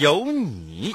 有你。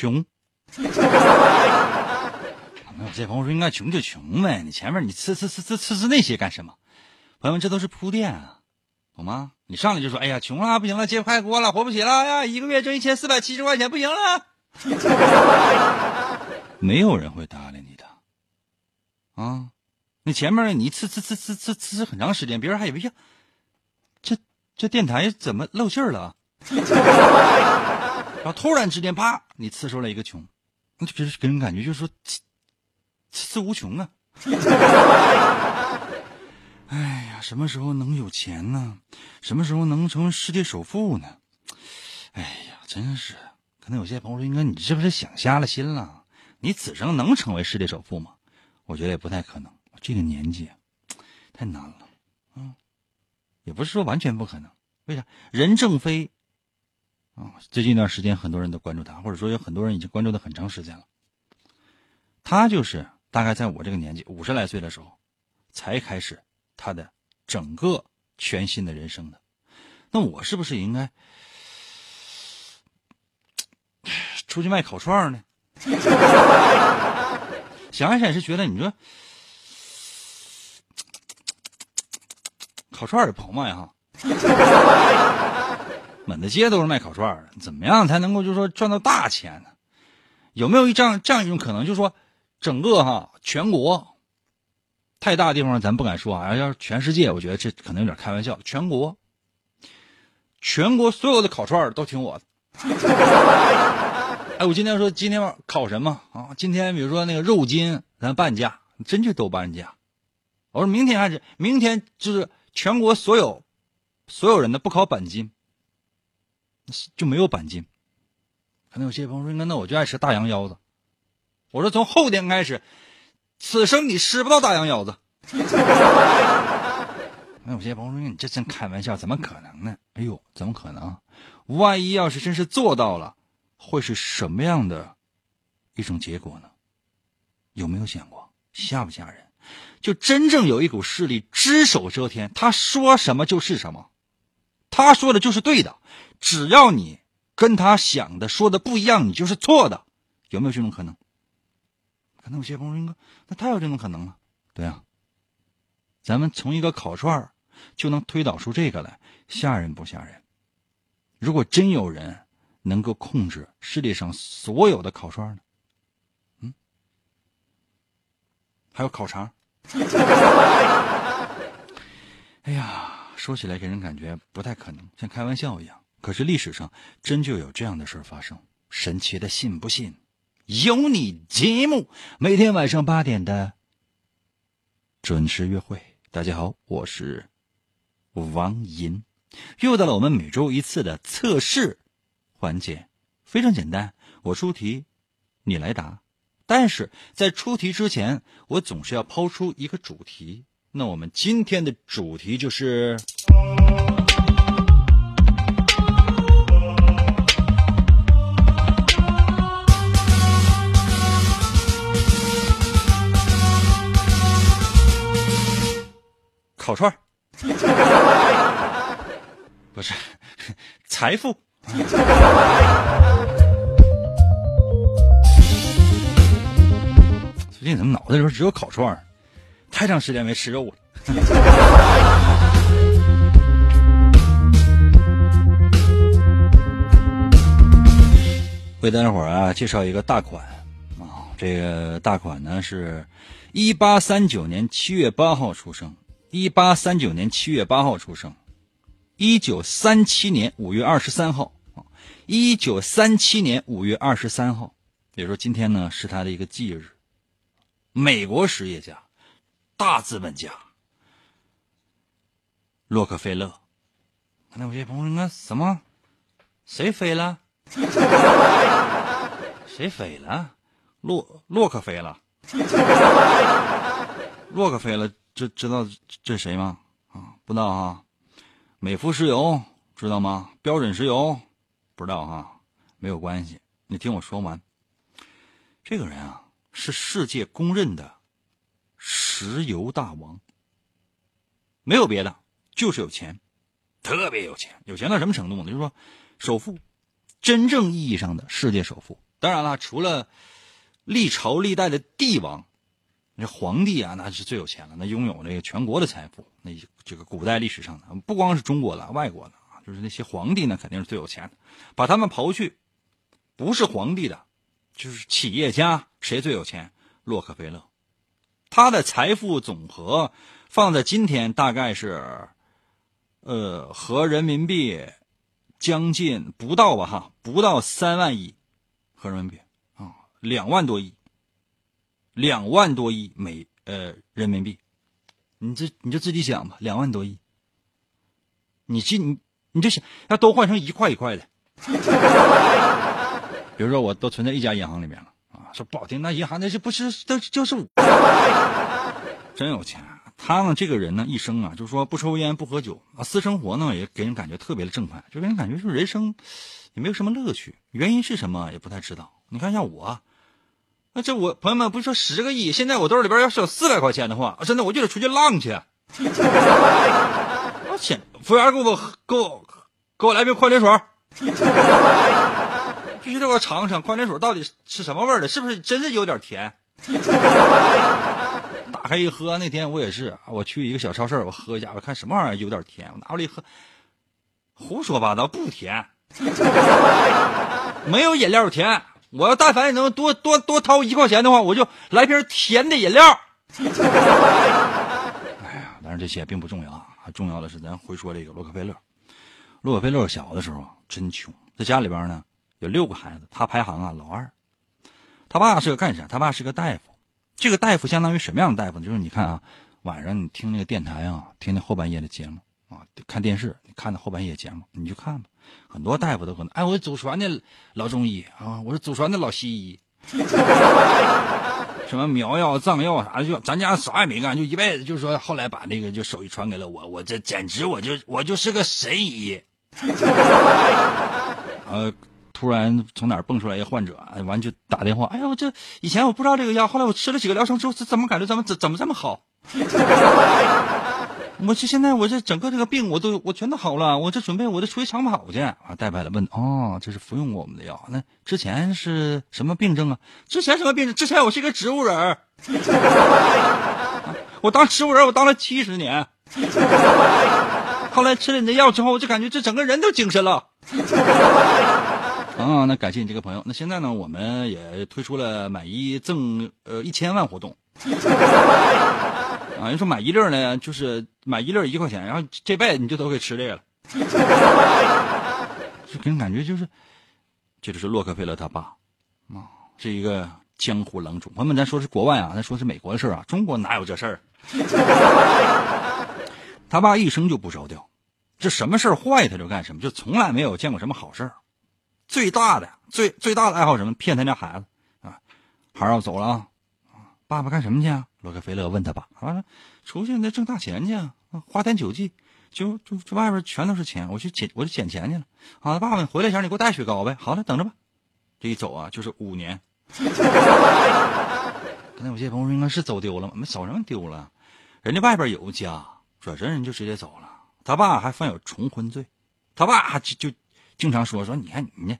穷。朋友，这朋友说应该穷就穷呗，你前面你呲呲呲呲呲呲那些干什么？朋友们，这都是铺垫啊，懂吗？你上来就说，哎呀，穷了，不行了，揭不开锅了，活不起了，哎呀，一个月挣一千四百七十块钱，不行了，没有人会搭理你的，啊，那前面你呲呲呲呲呲呲很长时间，别人还以为呀，这这电台怎么漏气儿了？然后突然之间，啪，你刺出来一个穷。那就给给人感觉就是说，呲呲无穷啊！哎呀，什么时候能有钱呢？什么时候能成为世界首富呢？哎呀，真是！可能有些朋友说，应该你是不是想瞎了心了？你此生能成为世界首富吗？我觉得也不太可能。这个年纪太难了，嗯，也不是说完全不可能。为啥？任正非。啊，最近一段时间，很多人都关注他，或者说有很多人已经关注他很长时间了。他就是大概在我这个年纪五十来岁的时候，才开始他的整个全新的人生的。那我是不是应该出去卖烤串呢？想一想也是觉得，你说烤串也不好卖哈。满大街都是卖烤串的，怎么样才能够就是说赚到大钱呢？有没有一这样这样一种可能，就是说整个哈全国太大的地方咱不敢说啊，要是全世界，我觉得这可能有点开玩笑。全国全国所有的烤串都听我的。哎，我今天说今天烤什么啊？今天比如说那个肉筋，咱半价，真就都半价。我说明天还是明天，就是全国所有所有人的不烤板筋。就没有板筋，可能有些朋友说：“那那我就爱吃大羊腰子。”我说：“从后天开始，此生你吃不到大羊腰子。”那有些朋友说：“你这真开玩笑，怎么可能呢？”哎呦，怎么可能？万一要是真是做到了，会是什么样的一种结果呢？有没有想过？吓不吓人？就真正有一股势力只手遮天，他说什么就是什么，他说的就是对的。只要你跟他想的说的不一样，你就是错的，有没有这种可能？可能有些朋友说：“那太有这种可能了。”对啊，咱们从一个烤串就能推导出这个来，吓人不吓人？如果真有人能够控制世界上所有的烤串呢？嗯，还有烤肠。哎呀，说起来给人感觉不太可能，像开玩笑一样。可是历史上真就有这样的事发生，神奇的信不信？有你节目每天晚上八点的准时约会。大家好，我是王银，又到了我们每周一次的测试环节，非常简单，我出题，你来答。但是在出题之前，我总是要抛出一个主题。那我们今天的主题就是。烤串 不是 财富最近怎么脑袋里边只有烤串儿？太长时间没吃肉了。为大家伙啊介绍一个大款。啊，这个大款呢是，一八三九年七月八号出生，一八三九年七月八号出生，一九三七年五月二十三号。啊，一九三七年五月二十三号，也就是说今天呢是他的一个忌日。美国实业家、大资本家洛克菲勒。那有些朋友说什么？谁飞了？谁飞了？洛洛克菲勒。洛克菲勒，知知道这谁吗？啊，不知道哈。美孚石油知道吗？标准石油不知道哈，没有关系。你听我说完。这个人啊。是世界公认的石油大王，没有别的，就是有钱，特别有钱，有钱到什么程度呢？就是说，首富，真正意义上的世界首富。当然了，除了历朝历代的帝王，那皇帝啊，那是最有钱了，那拥有这个全国的财富。那这个古代历史上的，不光是中国的，外国的啊，就是那些皇帝呢，肯定是最有钱的。把他们刨去，不是皇帝的。就是企业家谁最有钱？洛克菲勒，他的财富总和放在今天大概是，呃，合人民币将近不到吧哈，不到三万亿合人民币啊，两万多亿，两万多亿美呃人民币，你这你就自己想吧，两万多亿，你这你你就想要都换成一块一块的。比如说，我都存在一家银行里面了，说不好听，那银行那是不是都就是我？真有钱。他呢，这个人呢，一生啊，就是说不抽烟不喝酒啊，私生活呢也给人感觉特别的正派，就给人感觉就是人生也没有什么乐趣。原因是什么也不太知道。你看像我，那这我朋友们不是说十个亿，现在我兜里边要是有四百块钱的话，真的我就得出去浪去。我钱，服务员给我给我给我来瓶矿泉水。必须得给我尝尝矿泉水到底是什么味儿的，是不是真是有点甜？打开一喝，那天我也是，我去一个小超市，我喝一下，我看什么玩意儿有点甜，我拿过来一喝，胡说八道，不甜，没有饮料甜。我要但凡能多多多掏一块钱的话，我就来瓶甜的饮料。哎呀，当然这些并不重要啊，重要的是咱回说这个洛克菲勒。洛克菲勒小的时候真穷，在家里边呢。有六个孩子，他排行啊老二。他爸是个干啥？他爸是个大夫。这个大夫相当于什么样的大夫呢？就是你看啊，晚上你听那个电台啊，听那后半夜的节目啊，看电视你看那后半夜节目，你就看吧。很多大夫都可能，哎，我祖传的老中医啊，我是祖传的老西医，什么苗药、藏药啥的，就咱家啥也没干，就一辈子就是说，后来把那个就手艺传给了我，我这简直我就我就是个神医。呃。突然从哪儿蹦出来一个患者，哎完就打电话。哎呀，我这以前我不知道这个药，后来我吃了几个疗程之后，怎么感觉怎么怎怎么这么好？我这现在我这整个这个病我都我全都好了，我这准备我这出去长跑去。啊，戴白了问，哦，这是服用过我们的药。那之前是什么病症啊？之前什么病症？之前我是一个植物人 我当植物人我当了七十年，后来吃了你的药之后，我就感觉这整个人都精神了。啊，那感谢你这个朋友。那现在呢，我们也推出了买一赠呃一千万活动。啊，人说买一粒呢，就是买一粒一块钱，然后这辈子你就都给吃这个了。就给人感觉就是，这就是洛克菲勒他爸，啊，是一个江湖郎中。朋友们，咱说是国外啊，咱说是美国的事啊，中国哪有这事儿？他爸一生就不着调，这什么事儿坏他就干什么，就从来没有见过什么好事儿。最大的、最最大的爱好什么？骗他家孩子啊！孩儿要走了啊！爸爸干什么去啊？洛克菲勒问他爸：“啊，出去那挣大钱去啊！花天酒地，就就这外边全都是钱，我去捡，我去捡钱去了。好了，爸爸，回来前你给我带雪糕呗。好了，等着吧。这一走啊，就是五年。刚才有些朋友应该是走丢了吗？没走什么丢了，人家外边有家，转身人就直接走了。他爸还犯有重婚罪，他爸就就。经常说说，你看你，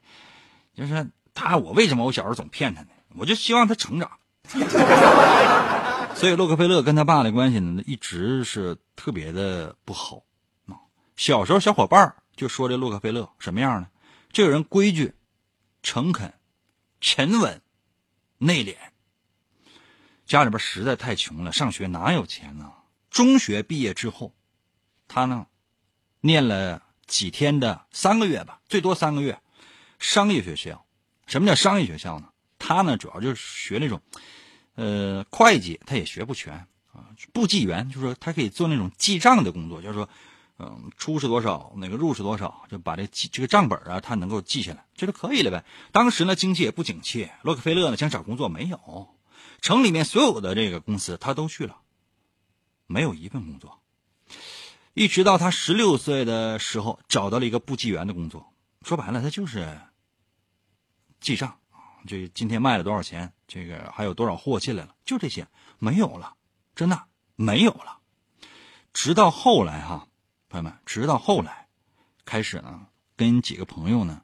就是他，我为什么我小时候总骗他呢？我就希望他成长。所以洛克菲勒跟他爸的关系呢，一直是特别的不好。小时候小伙伴就说这洛克菲勒什么样呢？这个人规矩、诚恳、沉稳、内敛。家里边实在太穷了，上学哪有钱呢？中学毕业之后，他呢，念了几天的三个月吧，最多三个月，商业学校。什么叫商业学校呢？他呢，主要就是学那种。呃，会计他也学不全啊。簿记员就是说他可以做那种记账的工作，就是说，嗯，出是多少，那个入是多少，就把这记这个账本啊，他能够记下来，这就可以了呗。当时呢，经济也不景气，洛克菲勒呢想找工作没有，城里面所有的这个公司他都去了，没有一份工作。一直到他十六岁的时候，找到了一个簿记员的工作，说白了，他就是记账。这今天卖了多少钱？这个还有多少货进来了？就这些，没有了，真的没有了。直到后来哈，朋友们，直到后来，开始呢，跟几个朋友呢，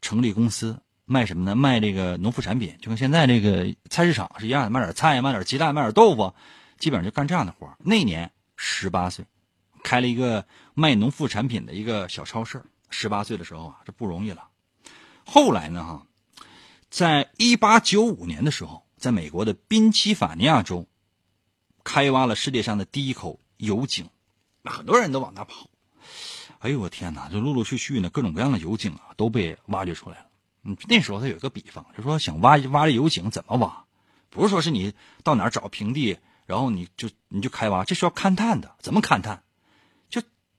成立公司，卖什么呢？卖这个农副产品，就跟现在这个菜市场是一样的，卖点菜，卖点鸡蛋，卖点豆腐，基本上就干这样的活那年十八岁，开了一个卖农副产品的一个小超市。十八岁的时候啊，这不容易了。后来呢，哈。在一八九五年的时候，在美国的宾夕法尼亚州，开挖了世界上的第一口油井，很多人都往那跑。哎呦我天哪！就陆陆续续呢，各种各样的油井啊都被挖掘出来了。嗯，那时候他有一个比方，就说想挖挖这油井怎么挖？不是说是你到哪儿找平地，然后你就你就开挖，这需要勘探的。怎么勘探？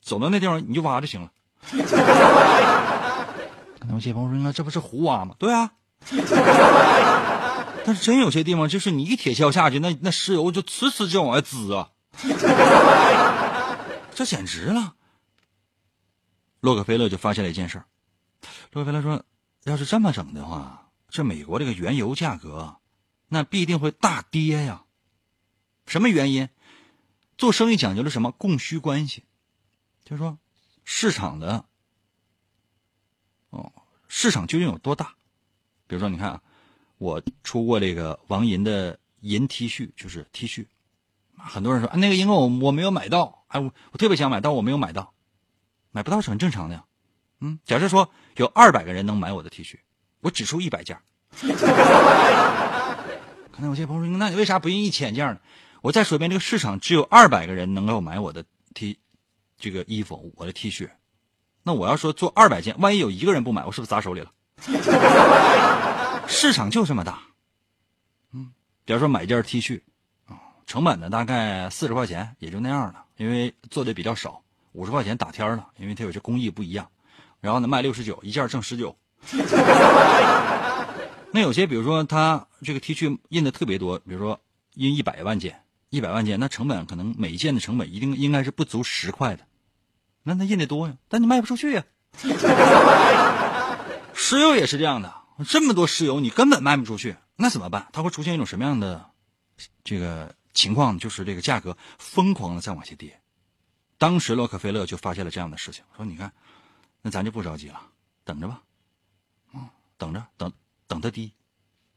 走到那地方你就挖就行了。那谢鹏说：“那这不是胡挖吗？”对啊。但是真有些地方，就是你一铁锹下去，那那石油就呲呲就往外滋啊！这简直了。洛克菲勒就发现了一件事洛克菲勒说：“要是这么整的话，这美国这个原油价格，那必定会大跌呀。什么原因？做生意讲究的什么供需关系？就说，市场的哦，市场究竟有多大？”比如说，你看啊，我出过这个王银的银 T 恤，就是 T 恤，很多人说啊，那个银我我没有买到，哎，我我特别想买，但我没有买到，买不到是很正常的呀。嗯，假设说有二百个人能买我的 T 恤，我只出一百件，可能有些朋友说，那你为啥不印一千件呢？我再说一遍，这个市场只有二百个人能够买我的 T，这个衣服，我的 T 恤，那我要说做二百件，万一有一个人不买，我是不是砸手里了？市场就这么大，嗯，比如说买一件 T 恤，啊，成本呢大概四十块钱，也就那样了，因为做的比较少，五十块钱打天了，因为它有些工艺不一样，然后呢卖六十九一件挣十九。那有些比如说他这个 T 恤印的特别多，比如说印一百万件，一百万件，那成本可能每一件的成本一定应该是不足十块的，那他印的多呀，但你卖不出去呀。石油也是这样的，这么多石油你根本卖不出去，那怎么办？它会出现一种什么样的这个情况？就是这个价格疯狂的在往下跌。当时洛克菲勒就发现了这样的事情，说：“你看，那咱就不着急了，等着吧，啊，等着，等等它低。”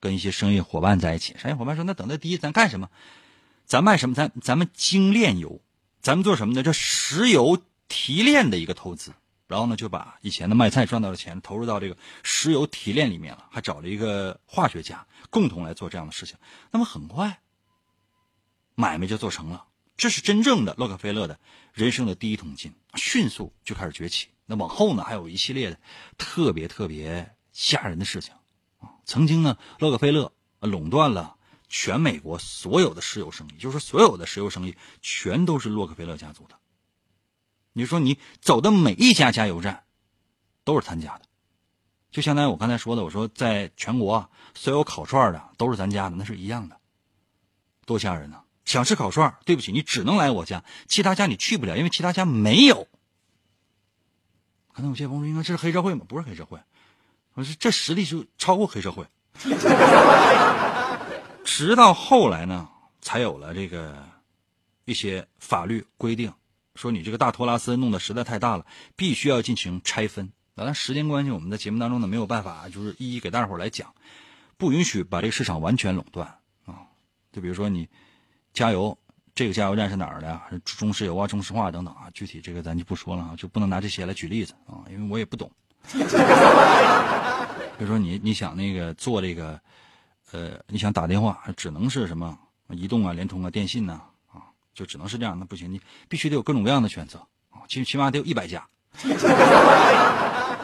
跟一些生意伙伴在一起，商业伙伴说：“那等它低，咱干什么？咱卖什么？咱咱们精炼油，咱们做什么呢？叫石油提炼的一个投资。”然后呢，就把以前的卖菜赚到的钱投入到这个石油提炼里面了，还找了一个化学家共同来做这样的事情。那么很快，买卖就做成了。这是真正的洛克菲勒的人生的第一桶金，迅速就开始崛起。那往后呢，还有一系列的特别特别吓人的事情啊。曾经呢，洛克菲勒垄断了全美国所有的石油生意，就是所有的石油生意全都是洛克菲勒家族的。你说你走的每一家加油站，都是他家的，就相当于我刚才说的，我说在全国所有烤串的都是咱家的，那是一样的，多吓人呢！想吃烤串，对不起，你只能来我家，其他家你去不了，因为其他家没有。可能有些朋友说，应该这是黑社会吗？不是黑社会，我说这实力就超过黑社会。直到后来呢，才有了这个一些法律规定。说你这个大托拉斯弄得实在太大了，必须要进行拆分。当然，时间关系，我们在节目当中呢没有办法，就是一一给大伙来讲，不允许把这个市场完全垄断啊。就比如说你加油，这个加油站是哪儿的呀？中石油啊、中石化等等啊，具体这个咱就不说了啊，就不能拿这些来举例子啊，因为我也不懂。比如说你你想那个做这个，呃，你想打电话，只能是什么移动啊、联通啊、电信呐啊，就只能是这样，那不行，你必须得有各种各样的选择啊，起起码得有一百家 啊。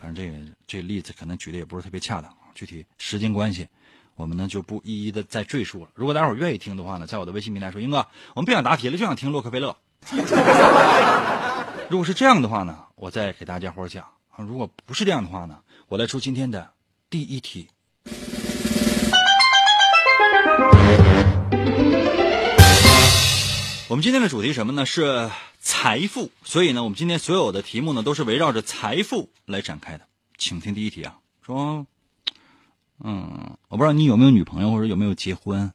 但是这个这个例子可能举的也不是特别恰当，具体时间关系，我们呢就不一一的再赘述了。如果大伙儿愿意听的话呢，在我的微信平台说，英哥，我们不想答题了，就想听洛克菲勒。如果是这样的话呢，我再给大家伙儿讲。如果不是这样的话呢，我来出今天的第一题。我们今天的主题什么呢？是财富。所以呢，我们今天所有的题目呢，都是围绕着财富来展开的。请听第一题啊，说，嗯，我不知道你有没有女朋友或者有没有结婚，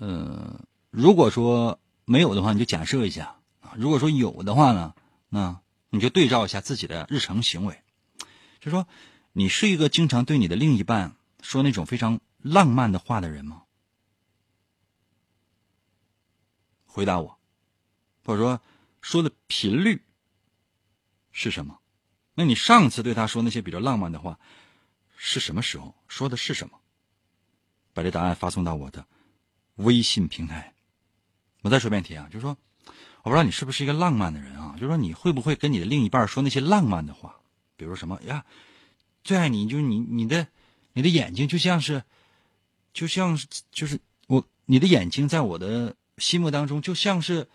呃，如果说没有的话，你就假设一下啊；如果说有的话呢，那你就对照一下自己的日常行为，就说你是一个经常对你的另一半说那种非常浪漫的话的人吗？回答我，或者说说的频率是什么？那你上次对他说那些比较浪漫的话是什么时候？说的是什么？把这答案发送到我的微信平台。我再说遍题啊，就是说，我不知道你是不是一个浪漫的人啊？就是说，你会不会跟你的另一半说那些浪漫的话？比如什么呀？最爱你，就是你，你的，你的眼睛就像是，就像是，就是我，你的眼睛在我的。心目当中就像是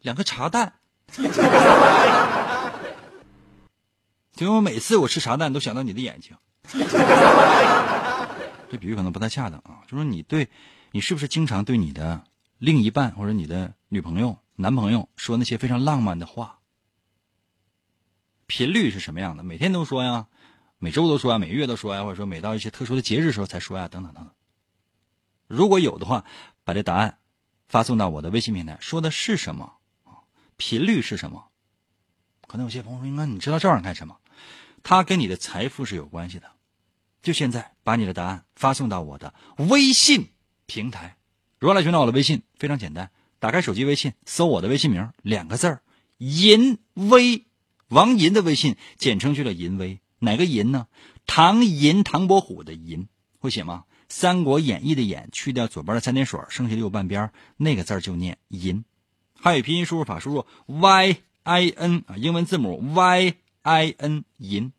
两个茶蛋，因为我每次我吃茶蛋都想到你的眼睛，这比喻可能不太恰当啊。就说你对，你是不是经常对你的另一半或者你的女朋友、男朋友说那些非常浪漫的话？频率是什么样的？每天都说呀，每周都说呀，每月都说呀，或者说每到一些特殊的节日时候才说呀，等等等等。如果有的话，把这答案。发送到我的微信平台，说的是什么频率是什么？可能有些朋友说：“应该你知道这玩意儿干什么？”它跟你的财富是有关系的。就现在，把你的答案发送到我的微信平台。如何来寻找我的微信？非常简单，打开手机微信，搜我的微信名，两个字儿“银威”，王银的微信，简称就叫“银威”。哪个银呢？唐银，唐伯虎的银，会写吗？《三国演义》的演去掉左边的三点水，剩下的右半边那个字就念银。汉语拼音输入法输入 y i n 啊，英文字母 y i n 银。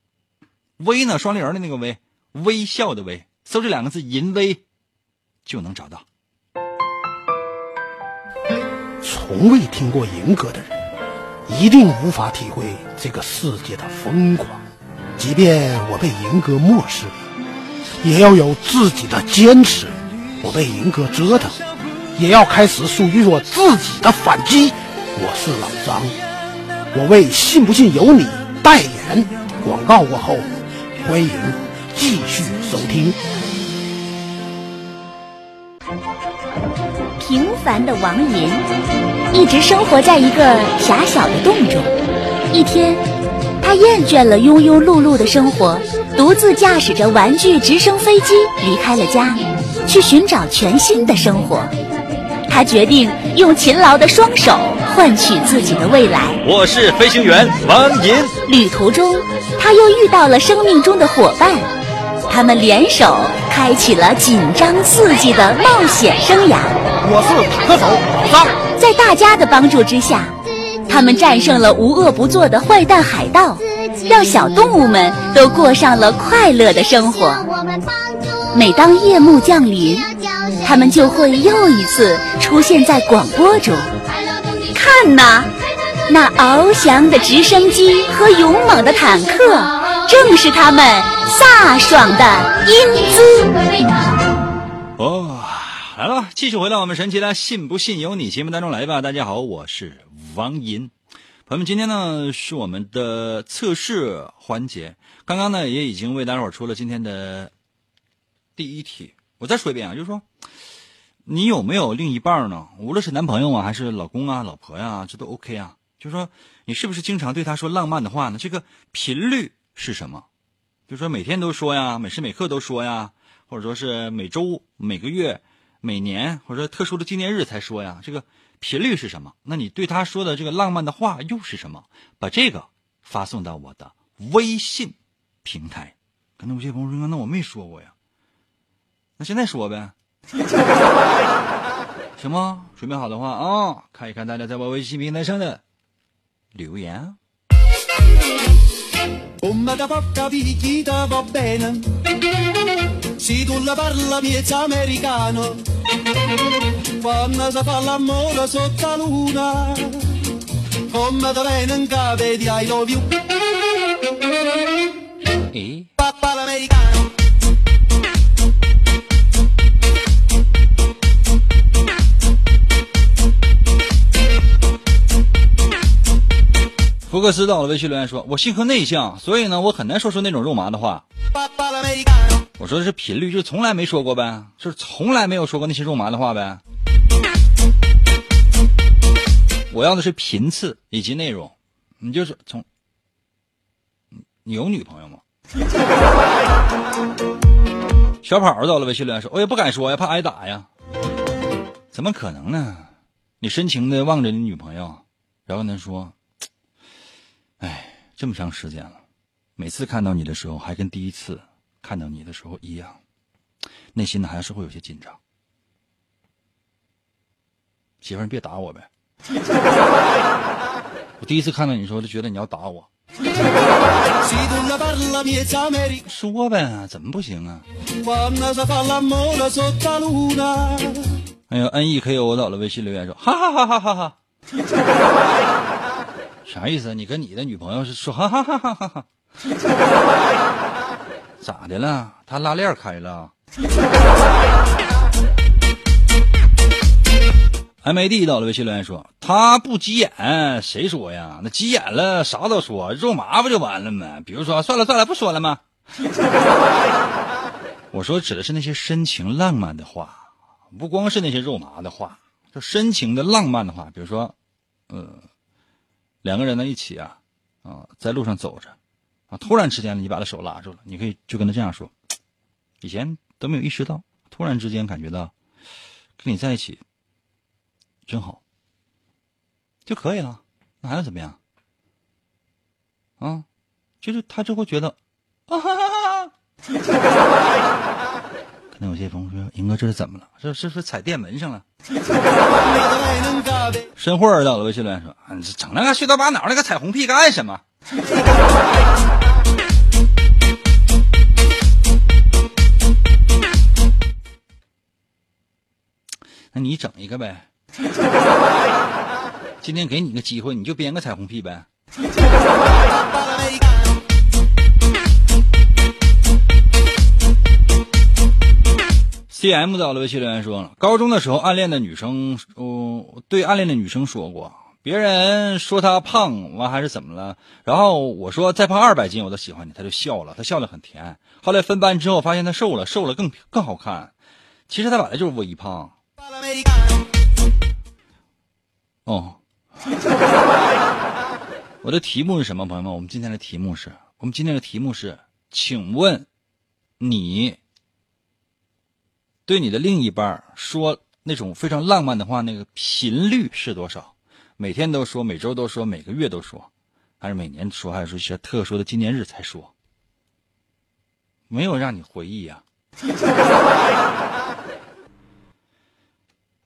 微呢，双立人的那个微，微笑的微。搜这两个字“银微”，就能找到。从未听过银歌的人，一定无法体会这个世界的疯狂。即便我被银歌漠视。也要有自己的坚持。不被银哥折腾，也要开始属于我自己的反击。我是老张，我为《信不信由你》代言。广告过后，欢迎继续收听。平凡的王银一直生活在一个狭小的洞中。一天，厌倦了庸庸碌碌的生活。独自驾驶着玩具直升飞机离开了家，去寻找全新的生活。他决定用勤劳的双手换取自己的未来。我是飞行员王银。旅途中，他又遇到了生命中的伙伴，他们联手开启了紧张刺激的冒险生涯。我是坦克手老张。在大家的帮助之下，他们战胜了无恶不作的坏蛋海盗。让小动物们都过上了快乐的生活。每当夜幕降临，他们就会又一次出现在广播中。看呐，那翱翔的直升机和勇猛的坦克，正是他们飒爽的英姿。哦，来了，继续回到我们神奇的“信不信由你”节目当中来吧。大家好，我是王银。朋友们，今天呢是我们的测试环节。刚刚呢也已经为大伙儿出了今天的第一题。我再说一遍啊，就是说，你有没有另一半呢？无论是男朋友啊，还是老公啊、老婆呀，这都 OK 啊。就是说，你是不是经常对他说浪漫的话呢？这个频率是什么？比如说每天都说呀，每时每刻都说呀，或者说是每周、每个月、每年，或者说特殊的纪念日才说呀。这个频率是什么？那你对他说的这个浪漫的话又是什么？把这个发送到我的微信平台。可能有些朋友说：“那我没说过呀。”那现在说呗，行吗？准备好的话啊，看一看大家在我微信平台上的留言。Si fa l'amore sotto la luna Come di I love you E? Papà l'americano 福克斯到了微信留言说：“我性格内向，所以呢，我很难说出那种肉麻的话。”我说的是频率，就是从来没说过呗，就是从来没有说过那些肉麻的话呗。我要的是频次以及内容。你就是从，你有女朋友吗？小跑到了微信留言说：“我也不敢说呀，怕挨打呀。”怎么可能呢？你深情的望着你女朋友，然后呢说。哎，这么长时间了，每次看到你的时候，还跟第一次看到你的时候一样，内心呢还是会有些紧张。媳妇儿，你别打我呗！我第一次看到你的时候，就觉得你要打我。说呗，怎么不行啊？哎呦，N E K O 到了微信留言说，哈哈哈哈哈哈。啥意思？你跟你的女朋友是说哈哈哈哈哈哈？咋的了？他拉链开了？M A D 到了微信留言说他不急眼，谁说呀？那急眼了啥都说，肉麻不就完了吗？比如说算了算了不说了吗？我说指的是那些深情浪漫的话，不光是那些肉麻的话，就深情的浪漫的话，比如说，呃。两个人呢一起啊，啊，在路上走着，突然之间你把他手拉住了，你可以就跟他这样说，以前都没有意识到，突然之间感觉到跟你在一起真好，就可以了，那还要怎么样？啊，就是他就会觉得，啊哈哈哈。可能有些朋友说：“英哥，这是怎么了？这是不是踩电门上了？” 申慧儿到了微信留言说：“整那个虚头巴脑那个彩虹屁干什么？” 那你整一个呗。今天给你个机会，你就编个彩虹屁呗。D M 到了微信留言说了，高中的时候暗恋的女生，哦，对暗恋的女生说过，别人说她胖，完还是怎么了？然后我说再胖二百斤我都喜欢你，她就笑了，她笑得很甜。后来分班之后发现她瘦了，瘦了更更好看。其实她本来就是微胖。哦，我的题目是什么，朋友们？我们今天的题目是我们今天的题目是，请问你。对你的另一半说那种非常浪漫的话，那个频率是多少？每天都说，每周都说，每个月都说，还是每年说，还是说一些特殊的纪念日才说？没有让你回忆呀？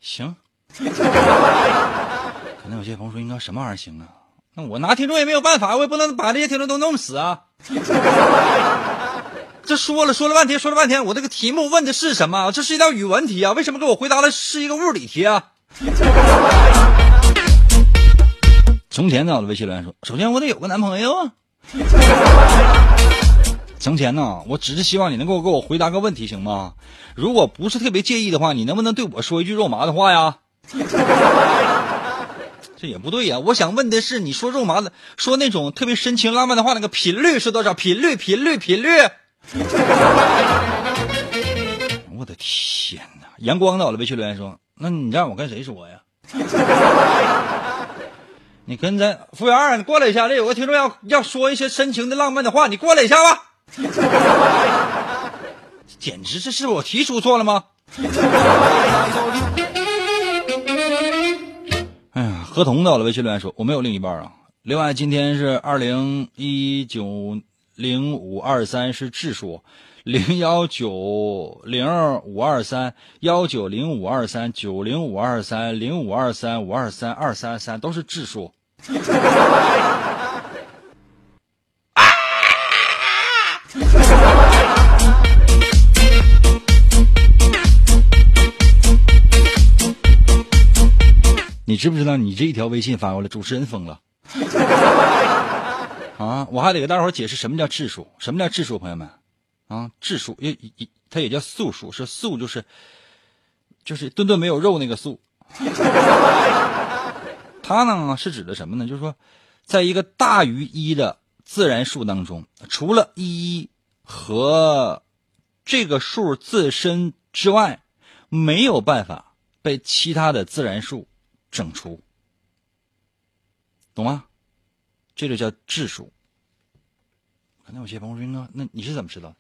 行。可能有些朋友说，应该什么玩意儿行啊？那我拿听众也没有办法，我也不能把这些听众都弄死啊。这说了说了半天，说了半天，我这个题目问的是什么？这是一道语文题啊！为什么给我回答的是一个物理题啊？从前呢，我的微信留言说：“首先我得有个男朋友啊。”从前呢，我只是希望你能够给我回答个问题，行吗？如果不是特别介意的话，你能不能对我说一句肉麻的话呀？这也不对呀！我想问的是，你说肉麻的，说那种特别深情浪漫的话，那个频率是多少？频率，频率，频率。我的天哪！阳光到了，微信留言说：“那你让我跟谁说呀？” 你跟咱服务员，你过来一下，这有个听众要要说一些深情的浪漫的话，你过来一下吧。简直这是我题出错了吗？哎呀，合同到了，微信留言说我没有另一半啊。另外，今天是二零一九零五二三是质数，零幺九零五二三幺九零五二三九零五二三零五二三五二三二三三都是质数。知不知道，你这一条微信发过来，主持人疯了 啊！我还得给大伙儿解释什么叫质数，什么叫质数，朋友们啊，质数也也它也叫素数，是素就是就是顿顿没有肉那个素。它呢是指的什么呢？就是说，在一个大于一的自然数当中，除了一和这个数自身之外，没有办法被其他的自然数。整除，懂吗？这就叫质数。可能有些朋友说：“那那你是怎么知道？”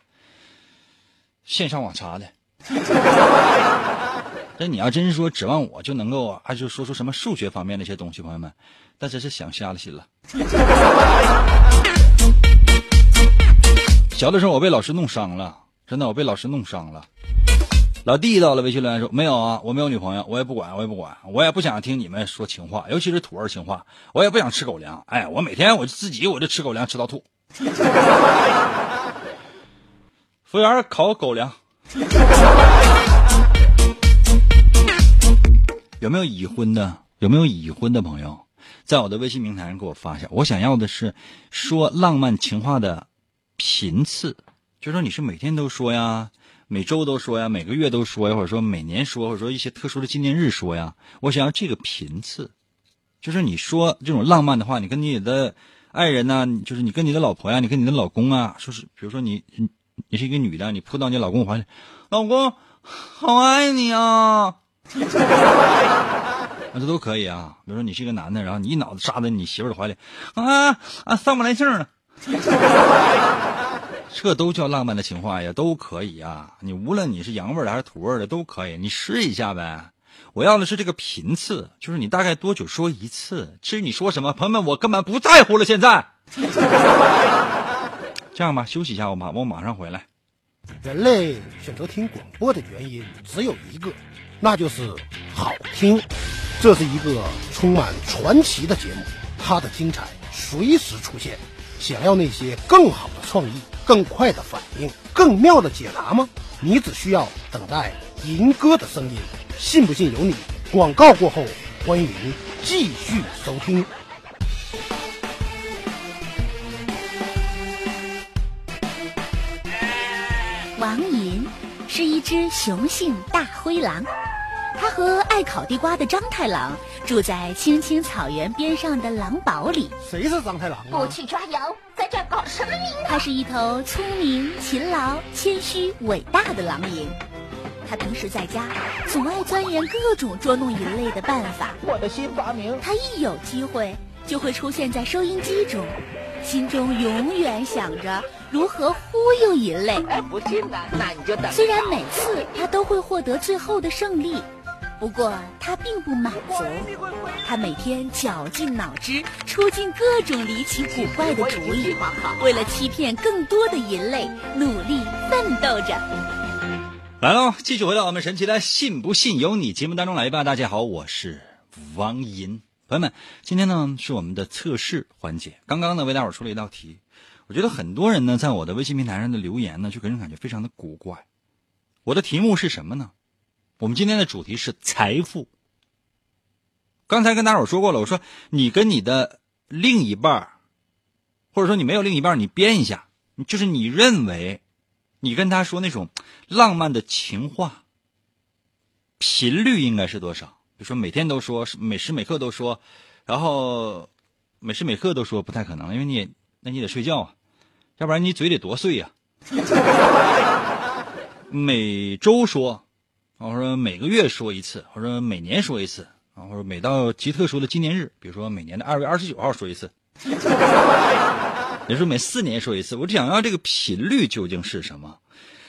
线上网查的。那你要真是说指望我就能够啊，就说出什么数学方面的一些东西，朋友们，那真是想瞎了心了。小的时候我被老师弄伤了，真的我被老师弄伤了。老弟到了，微信留言说：“没有啊，我没有女朋友，我也不管，我也不管，我也不想听你们说情话，尤其是土味情话，我也不想吃狗粮。哎，我每天我自己我就吃狗粮，吃到吐。服务员烤狗粮。有没有已婚的？有没有已婚的朋友，在我的微信平台上给我发一下。我想要的是说浪漫情话的频次，就说你是每天都说呀。”每周都说呀，每个月都说呀，或者说每年说，或者说一些特殊的纪念日说呀。我想要这个频次，就是你说这种浪漫的话，你跟你的爱人呢，就是你跟你的老婆呀，你跟你的老公啊，说是，比如说你你是一个女的，你扑到你老公怀里，老公好爱你啊，那这都可以啊。比如说你是一个男的，然后你一脑子扎在你媳妇的怀里，啊啊，上不来气儿了。这都叫浪漫的情话呀，都可以呀。你无论你是洋味的还是土味的都可以，你试一下呗。我要的是这个频次，就是你大概多久说一次。至于你说什么，朋友们，我根本不在乎了。现在，这样吧，休息一下，我马我马上回来。人类选择听广播的原因只有一个，那就是好听。这是一个充满传奇的节目，它的精彩随时出现。想要那些更好的创意。更快的反应，更妙的解答吗？你只需要等待银哥的声音，信不信由你。广告过后，欢迎继续收听。王银是一只雄性大灰狼。他和爱烤地瓜的张太郎住在青青草原边上的狼堡里。谁是张太郎？不去抓羊，在这搞什么名他是一头聪明、勤劳、谦虚、伟大的狼蝇。他平时在家总爱钻研各种捉弄人类的办法。我的新发明。他一有机会就会出现在收音机中，心中永远想着如何忽悠人类。哎，不信呢？那你就等。虽然每次他都会获得最后的胜利。不过他并不满足，他每天绞尽脑汁，出尽各种离奇古怪的主意，为了欺骗更多的人类，努力奋斗着。来喽，继续回到我们神奇的“信不信由你”节目当中来吧。大家好，我是王银，朋友们，今天呢是我们的测试环节。刚刚呢为大伙出了一道题，我觉得很多人呢在我的微信平台上的留言呢，就给人感觉非常的古怪。我的题目是什么呢？我们今天的主题是财富。刚才跟大伙说过了，我说你跟你的另一半或者说你没有另一半你编一下，就是你认为你跟他说那种浪漫的情话频率应该是多少？比如说每天都说，每时每刻都说，然后每时每刻都说不太可能，因为你也那你得睡觉啊，要不然你嘴得多碎呀。每周说。我说每个月说一次，我说每年说一次，啊，或者每到极特殊的纪念日，比如说每年的二月二十九号说一次，也说每四年说一次，我想要这个频率究竟是什么？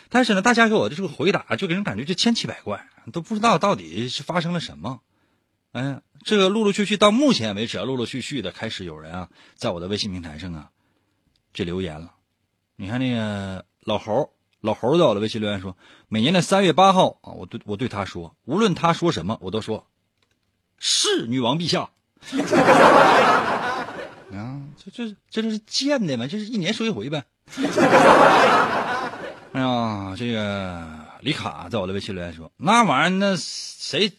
但是呢，大家给我的这个回答就给人感觉就千奇百怪，都不知道到底是发生了什么。哎，这个陆陆续续到目前为止啊，陆陆续续的开始有人啊，在我的微信平台上啊，这留言了。你看那个老猴，老猴在我的微信留言说，每年的三月八号啊，我对我对他说，无论他说什么，我都说，是女王陛下。啊，这这这这是贱的吗？这是一年说一回呗。哎呀，这个李卡在我的微信留言说，那玩意儿那谁？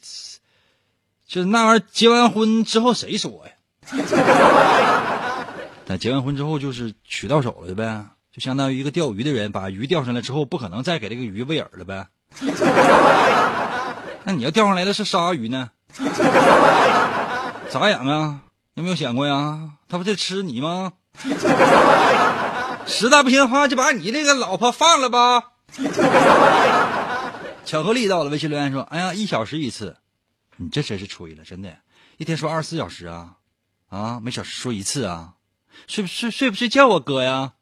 就那玩意儿，结完婚之后谁说呀？那结完婚之后就是娶到手了呗，就相当于一个钓鱼的人把鱼钓上来之后，不可能再给这个鱼喂饵了呗。那你要钓上来的是鲨鱼呢？咋养啊？有没有想过呀？他不在吃你吗？实在不行的话，就把你这个老婆放了吧。巧克力到了，微信留言说：“哎呀，一小时一次。”你这真是吹了，真的，一天说二十四小时啊，啊，每小时说一次啊，睡不睡睡不睡觉啊，哥呀？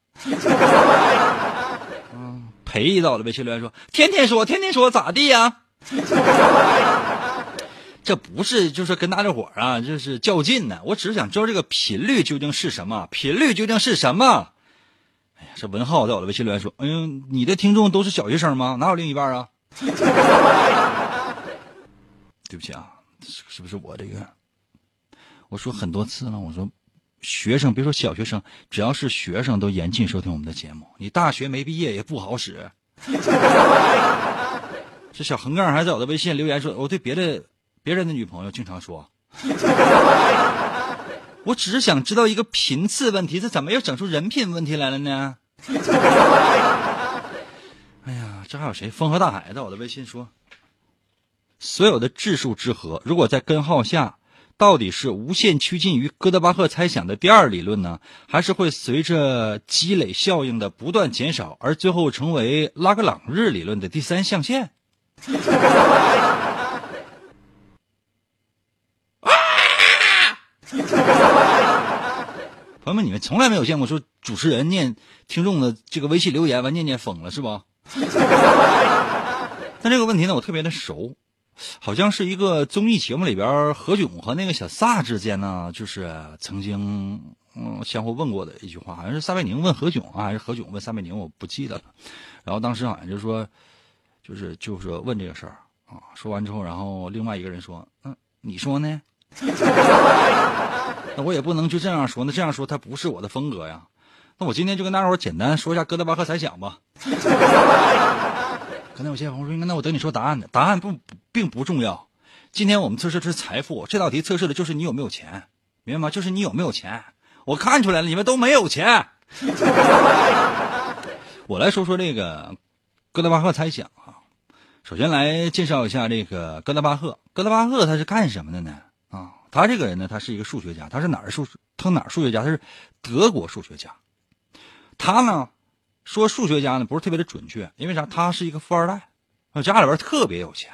嗯，陪到了微信留言说，天天说，天天说，咋地呀？这不是就是跟大家伙啊，就是较劲呢。我只是想知道这个频率究竟是什么，频率究竟是什么？哎呀，这文浩在我的微信留言说，哎呦，你的听众都是小学生吗？哪有另一半啊？对不起啊，是不是我这个？我说很多次了，我说学生别说小学生，只要是学生都严禁收听我们的节目。你大学没毕业也不好使。这小横杠还在我的微信留言说，我对别的别人的女朋友经常说，我只是想知道一个频次问题，这怎么又整出人品问题来了呢？哎呀，这还有谁？风和大海在我的微信说。所有的质数之和，如果在根号下，到底是无限趋近于哥德巴赫猜想的第二理论呢，还是会随着积累效应的不断减少，而最后成为拉格朗日理论的第三象限？啊！朋友们，你们从来没有见过说主持人念听众的这个微信留言完念念疯了是吧？但这个问题呢，我特别的熟。好像是一个综艺节目里边，何炅和那个小撒之间呢，就是曾经嗯相互问过的一句话，好像是撒贝宁问何炅啊，还是何炅问撒贝宁，我不记得了。然后当时好像就说，就是就是问这个事儿啊，说完之后，然后另外一个人说，嗯，你说呢？那我也不能就这样说，那这样说他不是我的风格呀。那我今天就跟大伙儿简单说一下哥德巴赫猜想吧。刚才有些朋友说，那我等你说答案呢。答案不并不重要。今天我们测试的是财富，这道题测试的就是你有没有钱，明白吗？就是你有没有钱。我看出来了，你们都没有钱。我来说说这个哥德巴赫猜想啊。首先来介绍一下这个哥德巴赫。哥德巴赫他是干什么的呢？啊，他这个人呢，他是一个数学家。他是哪儿数？他哪儿数学家？他是德国数学家。他呢？说数学家呢不是特别的准确，因为啥？他是一个富二代，家里边特别有钱，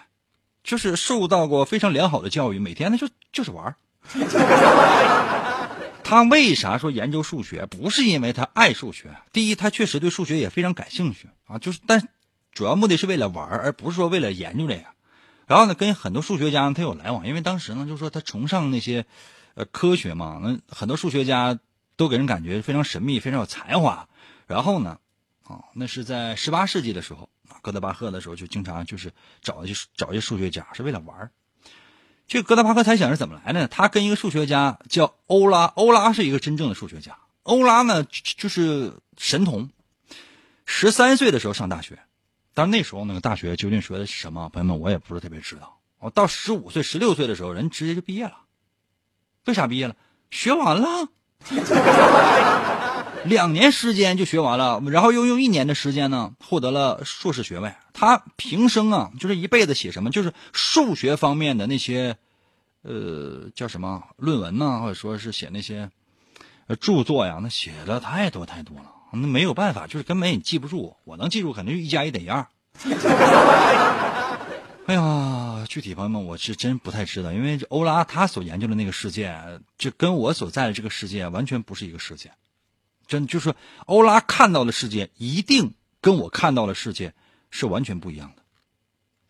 就是受到过非常良好的教育，每天呢就就是玩 他为啥说研究数学？不是因为他爱数学，第一，他确实对数学也非常感兴趣啊，就是但主要目的是为了玩，而不是说为了研究这个。然后呢，跟很多数学家他有来往，因为当时呢，就说他崇尚那些呃科学嘛，那很多数学家都给人感觉非常神秘，非常有才华。然后呢。啊，那是在十八世纪的时候，哥德巴赫的时候就经常就是找一些找一些数学家，是为了玩儿这个哥德巴赫猜想是怎么来的？他跟一个数学家叫欧拉，欧拉是一个真正的数学家。欧拉呢就是神童，十三岁的时候上大学，但那时候那个大学究竟学的是什么？朋友们，我也不是特别知道。我到十五岁、十六岁的时候，人直接就毕业了。为啥毕业了？学完了。两年时间就学完了，然后又用一年的时间呢，获得了硕士学位。他平生啊，就是一辈子写什么，就是数学方面的那些，呃，叫什么论文呢，或者说是写那些，著作呀，那写的太多太多了，那没有办法，就是根本也记不住。我能记住，肯定是一加一等于二。哎呀，具体朋友们，我是真不太知道，因为欧拉他所研究的那个世界，这跟我所在的这个世界完全不是一个世界。真就是欧拉看到的世界，一定跟我看到的世界是完全不一样的。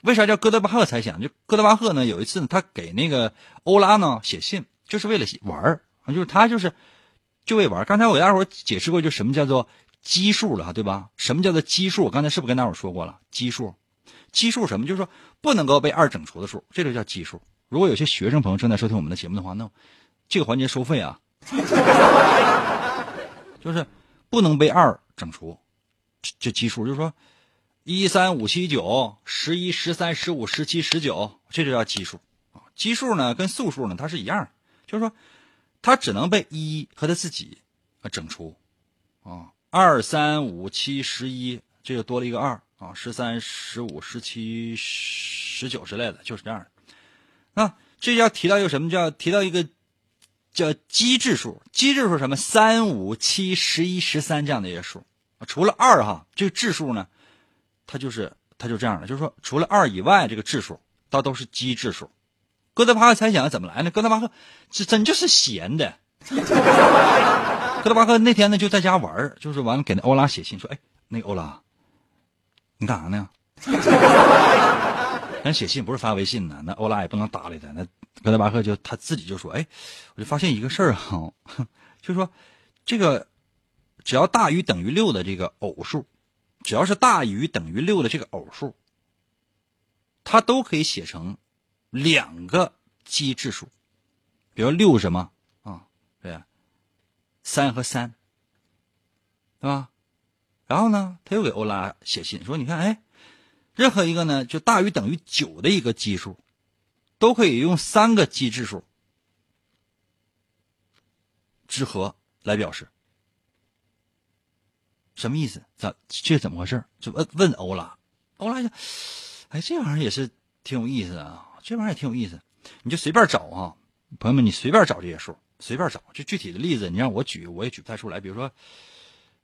为啥叫哥德巴赫猜想？就哥德巴赫呢，有一次呢，他给那个欧拉呢写信，就是为了玩儿，就是他就是就为玩。刚才我给大伙解释过，就什么叫做奇数了，对吧？什么叫做奇数？我刚才是不是跟大伙说过了？奇数，奇数什么？就是说不能够被二整除的数，这就叫奇数。如果有些学生朋友正在收听我们的节目的话，那这个环节收费啊，就是不能被二整除，这这奇数就是说。一三五七九十一十三十五十七十九，这就叫奇数啊。奇数呢，跟素数呢，它是一样，就是说，它只能被一和它自己啊整除啊。二三五七十一，这就多了一个二啊。十三十五十七十九之类的，就是这样的。那这要提到一个什么叫提到一个叫奇质数？奇质数什么？三五七十一十三这样的一些数除了二哈，这个质数呢？它就是，它就这样的，就是说，除了二以外，这个质数，它都是奇质数。哥德巴赫猜想怎么来呢？哥德巴赫这真就是闲的。哥德巴赫那天呢就在家玩就是完了给那欧拉写信说：“哎，那个欧拉，你干啥呢？” 咱写信不是发微信呢，那欧拉也不能搭理他。那哥德巴赫就他自己就说：“哎，我就发现一个事儿哈，就是说，这个只要大于等于六的这个偶数。”只要是大于等于六的这个偶数，它都可以写成两个奇质数，比如六什么啊？对，三和三，对吧？然后呢，他又给欧拉写信说：“你看，哎，任何一个呢，就大于等于九的一个奇数，都可以用三个奇质数之和来表示。”什么意思？咋这怎么回事？就问问欧拉，欧拉就，哎，这玩意儿也是挺有意思啊，这玩意儿也挺有意思。你就随便找啊，朋友们，你随便找这些数，随便找。就具体的例子，你让我举，我也举不太出来。比如说，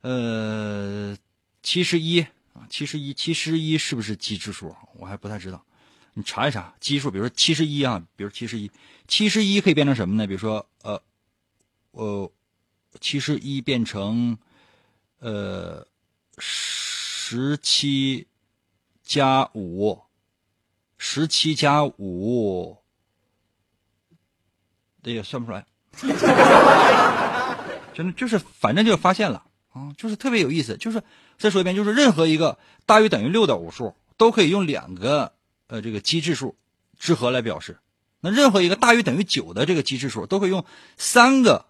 呃，七十一啊，七十一，七十一是不是奇质数？我还不太知道，你查一查奇数。比如说七十一啊，比如七十一，七十一可以变成什么呢？比如说，呃，呃，七十一变成。呃，十七加五，十七加五，这也算不出来。真的就是，反正就发现了啊，就是特别有意思。就是再说一遍，就是任何一个大于等于六的偶数，都可以用两个呃这个奇质数之和来表示。那任何一个大于等于九的这个奇质数，都可以用三个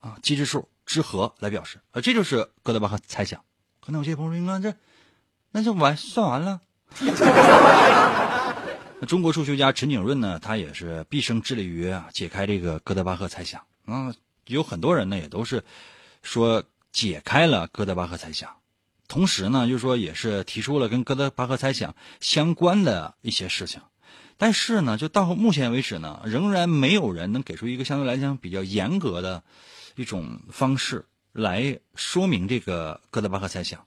啊奇质数。之和来表示，啊，这就是哥德巴赫猜想。可能有些朋友说：“你看这，那就完算完了。”那中国数学家陈景润呢，他也是毕生致力于啊解开这个哥德巴赫猜想。啊，有很多人呢也都是说解开了哥德巴赫猜想，同时呢，就是说也是提出了跟哥德巴赫猜想相关的一些事情。但是呢，就到目前为止呢，仍然没有人能给出一个相对来讲比较严格的。一种方式来说明这个哥德巴赫猜想，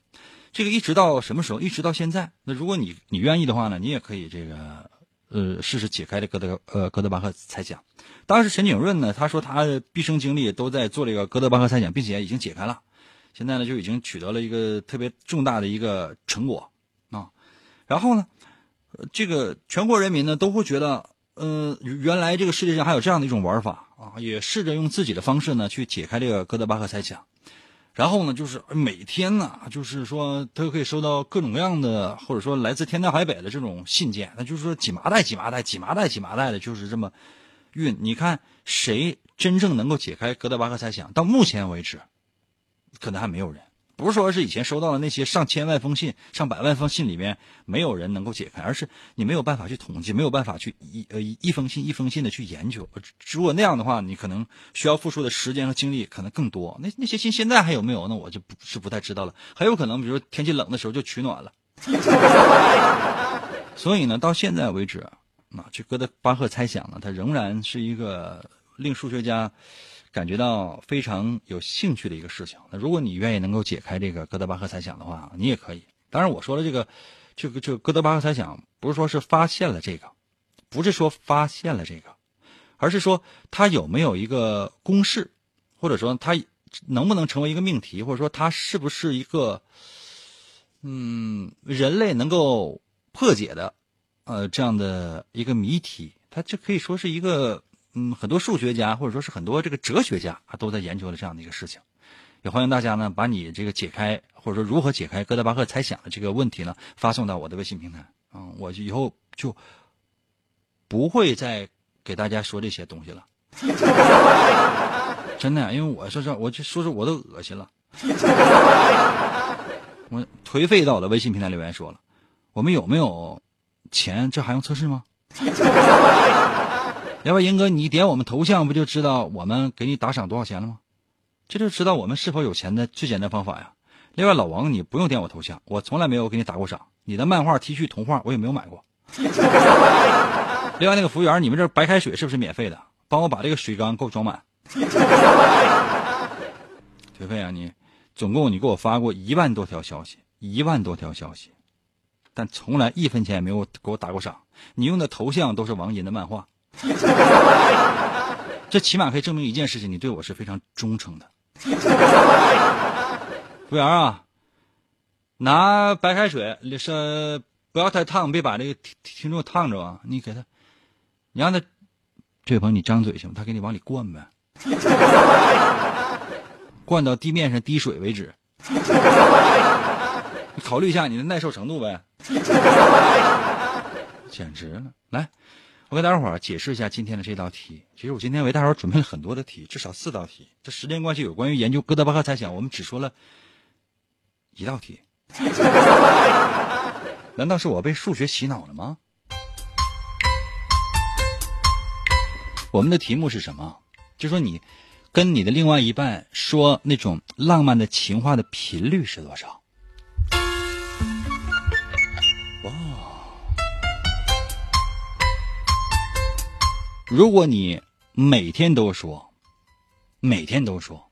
这个一直到什么时候？一直到现在。那如果你你愿意的话呢，你也可以这个呃试试解开这哥德呃哥德巴赫猜想。当时陈景润呢，他说他毕生精力都在做这个哥德巴赫猜想，并且已经解开了，现在呢就已经取得了一个特别重大的一个成果啊。然后呢，这个全国人民呢都会觉得，呃，原来这个世界上还有这样的一种玩法。啊，也试着用自己的方式呢去解开这个哥德巴赫猜想，然后呢，就是每天呢，就是说他可以收到各种各样的，或者说来自天南海北的这种信件，那就是说几麻袋、几麻袋、几麻袋、几麻袋的，就是这么运。你看谁真正能够解开哥德巴赫猜想？到目前为止，可能还没有人。不是说是以前收到的那些上千万封信、上百万封信里面没有人能够解开，而是你没有办法去统计，没有办法去一呃一封信一封信的去研究。如果那样的话，你可能需要付出的时间和精力可能更多。那那些信现在还有没有？那我就不是不太知道了。很有可能，比如天气冷的时候就取暖了。所以呢，到现在为止，啊，这哥德巴赫猜想呢，它仍然是一个令数学家。感觉到非常有兴趣的一个事情。那如果你愿意能够解开这个哥德巴赫猜想的话，你也可以。当然，我说的这个，这个，这个哥德巴赫猜想，不是说是发现了这个，不是说发现了这个，而是说它有没有一个公式，或者说它能不能成为一个命题，或者说它是不是一个，嗯，人类能够破解的，呃，这样的一个谜题。它这可以说是一个，嗯，很多数学家或者说是很多这个哲学家啊都在研究的这样的一个事情。也欢迎大家呢把你这个解开或者说如何解开哥德巴赫猜想的这个问题呢发送到我的微信平台啊，我就以后就不会再给大家说这些东西了。真的，因为我说说，我就说说我都恶心了。我颓废到我的微信平台留言说了，我们有没有钱？这还用测试吗？要不英哥，你点我们头像不就知道我们给你打赏多少钱了吗？这就知道我们是否有钱的最简单方法呀。另外，老王，你不用点我头像，我从来没有给你打过赏。你的漫画、T 恤、童话我也没有买过。另外，那个服务员，你们这白开水是不是免费的？帮我把这个水缸给我装满。颓废啊你！总共你给我发过一万多条消息，一万多条消息，但从来一分钱也没有给我打过赏。你用的头像都是王银的漫画，这起码可以证明一件事情：你对我是非常忠诚的。服务员啊，拿白开水，是不要太烫，别把这个听听众烫着啊！你给他，你让他，这位朋友你张嘴行吗？他给你往里灌呗。灌到地面上滴水为止，你考虑一下你的耐受程度呗。简直了！来，我给大伙儿解释一下今天的这道题。其实我今天为大伙儿准备了很多的题，至少四道题。这时间关系，有关于研究哥德巴赫猜想，我们只说了一道题。难道是我被数学洗脑了吗？我们的题目是什么？就说你跟你的另外一半说那种浪漫的情话的频率是多少？如果你每天都说，每天都说，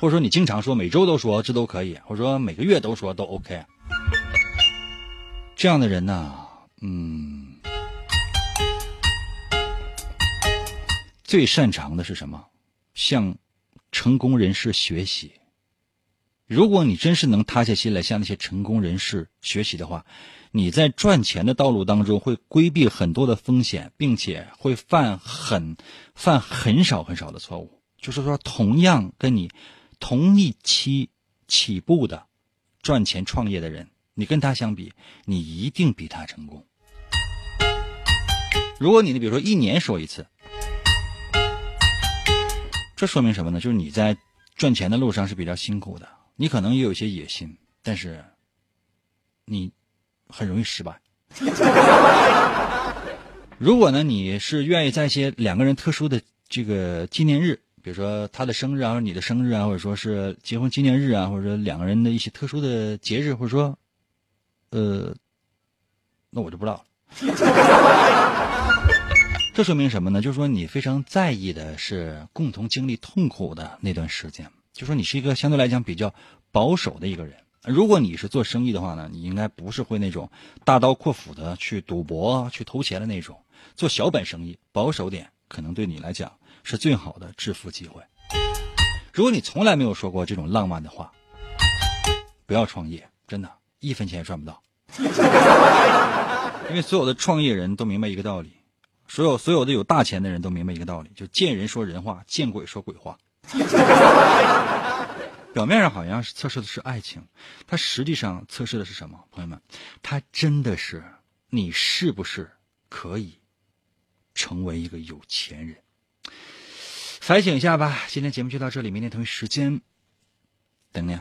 或者说你经常说，每周都说，这都可以；或者说每个月都说，都 OK。这样的人呢，嗯。最擅长的是什么？向成功人士学习。如果你真是能塌下心来向那些成功人士学习的话，你在赚钱的道路当中会规避很多的风险，并且会犯很犯很少很少的错误。就是说，同样跟你同一期起步的赚钱创业的人，你跟他相比，你一定比他成功。如果你呢，比如说一年说一次。这说明什么呢？就是你在赚钱的路上是比较辛苦的，你可能也有一些野心，但是你很容易失败。如果呢，你是愿意在一些两个人特殊的这个纪念日，比如说他的生日啊，或者你的生日啊，或者说是结婚纪念日啊，或者说两个人的一些特殊的节日，或者说，呃，那我就不知道了。这说明什么呢？就是说你非常在意的是共同经历痛苦的那段时间。就说你是一个相对来讲比较保守的一个人。如果你是做生意的话呢，你应该不是会那种大刀阔斧的去赌博、去投钱的那种。做小本生意，保守点可能对你来讲是最好的致富机会。如果你从来没有说过这种浪漫的话，不要创业，真的，一分钱也赚不到。因为所有的创业人都明白一个道理。所有所有的有大钱的人都明白一个道理，就见人说人话，见鬼说鬼话。表面上好像是测试的是爱情，它实际上测试的是什么？朋友们，它真的是你是不是可以成为一个有钱人？反省一下吧。今天节目就到这里，明天同一时间等你。